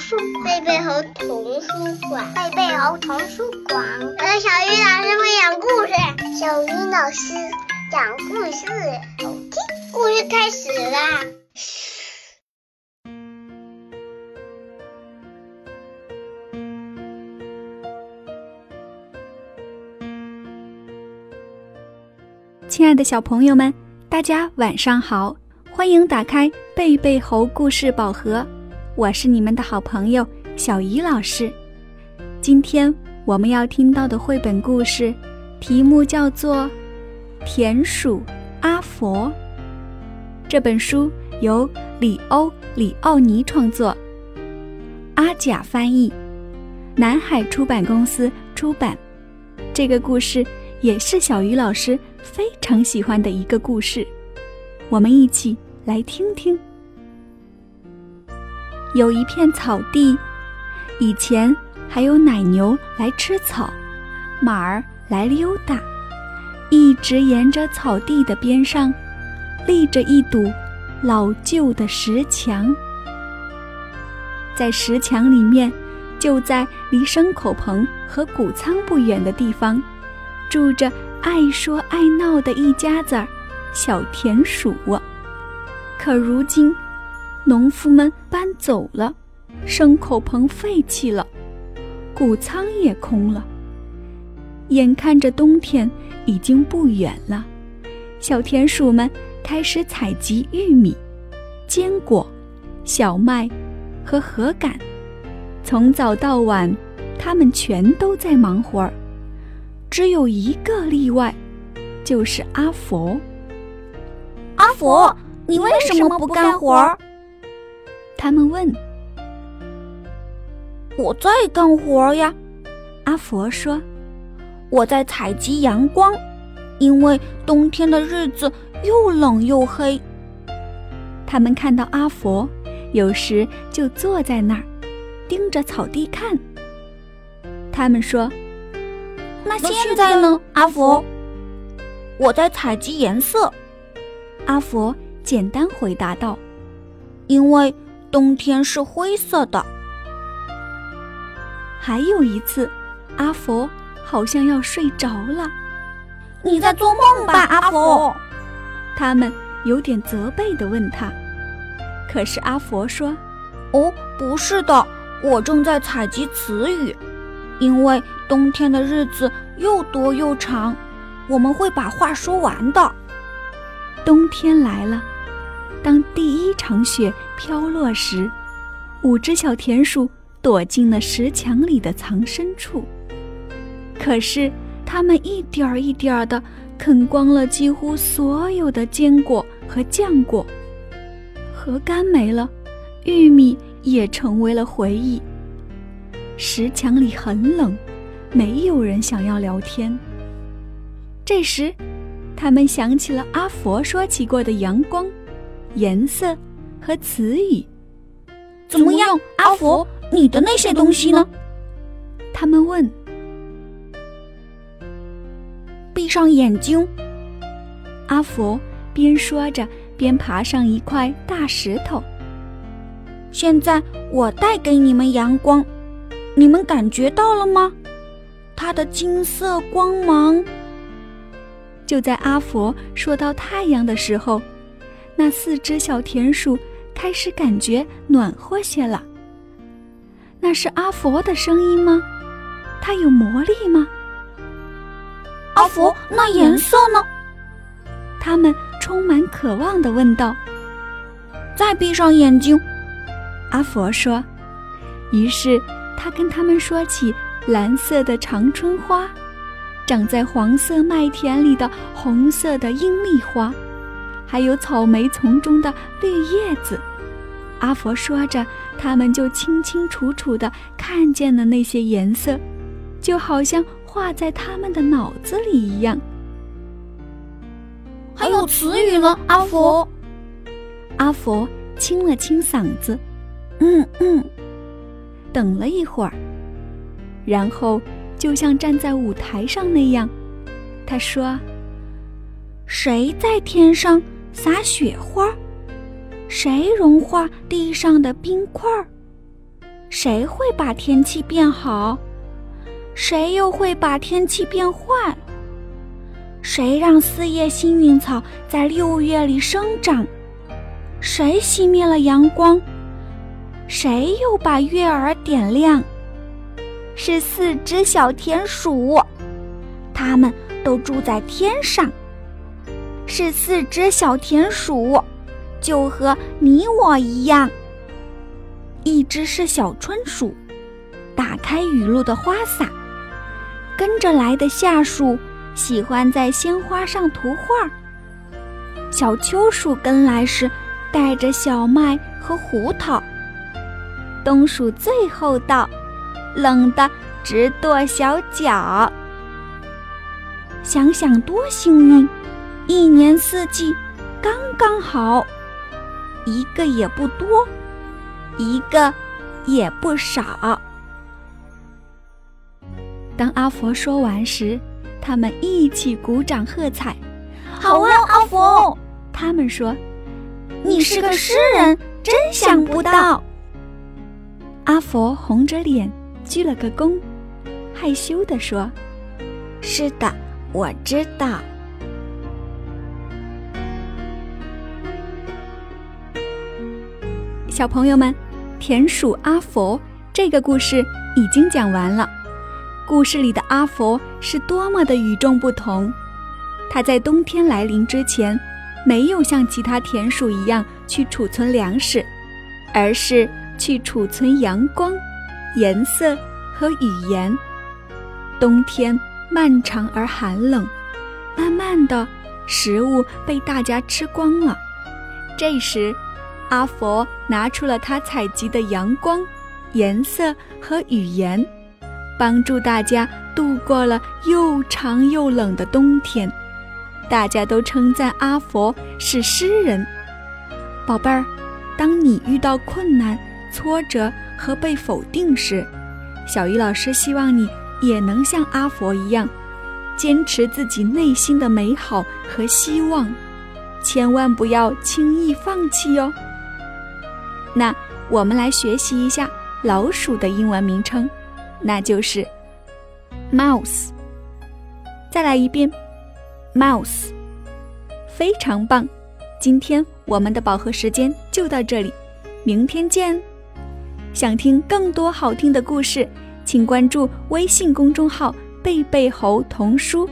书，贝贝猴童书馆，贝贝猴童书馆。我的小鱼老师会讲故事，小鱼老师讲故事，好听。故事开始啦！亲爱的小朋友们，大家晚上好，欢迎打开贝贝猴故事宝盒。我是你们的好朋友小鱼老师，今天我们要听到的绘本故事，题目叫做《田鼠阿佛》。这本书由里欧·里奥尼创作，阿甲翻译，南海出版公司出版。这个故事也是小鱼老师非常喜欢的一个故事，我们一起来听听。有一片草地，以前还有奶牛来吃草，马儿来溜达。一直沿着草地的边上，立着一堵老旧的石墙。在石墙里面，就在离牲口棚和谷仓不远的地方，住着爱说爱闹的一家子儿小田鼠。可如今，农夫们搬走了，牲口棚废弃了，谷仓也空了。眼看着冬天已经不远了，小田鼠们开始采集玉米、坚果、小麦和禾秆。从早到晚，他们全都在忙活儿。只有一个例外，就是阿佛。阿佛，你为什么不干活儿？他们问：“我在干活呀。”阿佛说：“我在采集阳光，因为冬天的日子又冷又黑。”他们看到阿佛，有时就坐在那儿，盯着草地看。他们说：“那现在呢，阿佛？”我在采集颜色。阿佛简单回答道：“因为。”冬天是灰色的。还有一次，阿佛好像要睡着了。你在做梦吧，阿佛？他们有点责备地问他。可是阿佛说：“哦，不是的，我正在采集词语，因为冬天的日子又多又长，我们会把话说完的。冬天来了。”当第一场雪飘落时，五只小田鼠躲进了石墙里的藏身处。可是，它们一点儿一点儿地啃光了几乎所有的坚果和浆果，核干没了，玉米也成为了回忆。石墙里很冷，没有人想要聊天。这时，他们想起了阿佛说起过的阳光。颜色和词语，怎么样，阿佛？你的那些东西呢？他们问。闭上眼睛，阿佛边说着边爬上一块大石头。现在我带给你们阳光，你们感觉到了吗？它的金色光芒。就在阿佛说到太阳的时候。那四只小田鼠开始感觉暖和些了。那是阿佛的声音吗？它有魔力吗？阿佛，那颜色呢？他们充满渴望地问道。再闭上眼睛，阿佛说。于是他跟他们说起蓝色的长春花，长在黄色麦田里的红色的鹰丽花。还有草莓丛中的绿叶子，阿佛说着，他们就清清楚楚地看见了那些颜色，就好像画在他们的脑子里一样。还有词语呢，阿佛。阿佛清了清嗓子，嗯嗯，等了一会儿，然后就像站在舞台上那样，他说：“谁在天上？”撒雪花，谁融化地上的冰块？谁会把天气变好？谁又会把天气变坏？谁让四叶幸运草在六月里生长？谁熄灭了阳光？谁又把月儿点亮？是四只小田鼠，它们都住在天上。是四只小田鼠，就和你我一样。一只是小春鼠，打开雨露的花洒。跟着来的下属喜欢在鲜花上涂画。小秋鼠跟来时带着小麦和胡桃。冬鼠最后到，冷得直跺小脚。想想多幸运，一年四季刚刚好，一个也不多，一个也不少。当阿佛说完时，他们一起鼓掌喝彩。好啊，阿佛！他们说：“你是个诗人，真想不到。”阿佛红着脸鞠了个躬，害羞地说：“是的，我知道。”小朋友们，田鼠阿佛这个故事已经讲完了。故事里的阿佛是多么的与众不同！他在冬天来临之前，没有像其他田鼠一样去储存粮食，而是去储存阳光、颜色和语言。冬天漫长而寒冷，慢慢的，食物被大家吃光了。这时，阿佛拿出了他采集的阳光、颜色和语言。帮助大家度过了又长又冷的冬天，大家都称赞阿佛是诗人。宝贝儿，当你遇到困难、挫折和被否定时，小鱼老师希望你也能像阿佛一样，坚持自己内心的美好和希望，千万不要轻易放弃哟。那我们来学习一下老鼠的英文名称。那就是 mouse。再来一遍，mouse，非常棒！今天我们的饱和时间就到这里，明天见！想听更多好听的故事，请关注微信公众号“贝贝猴童书”。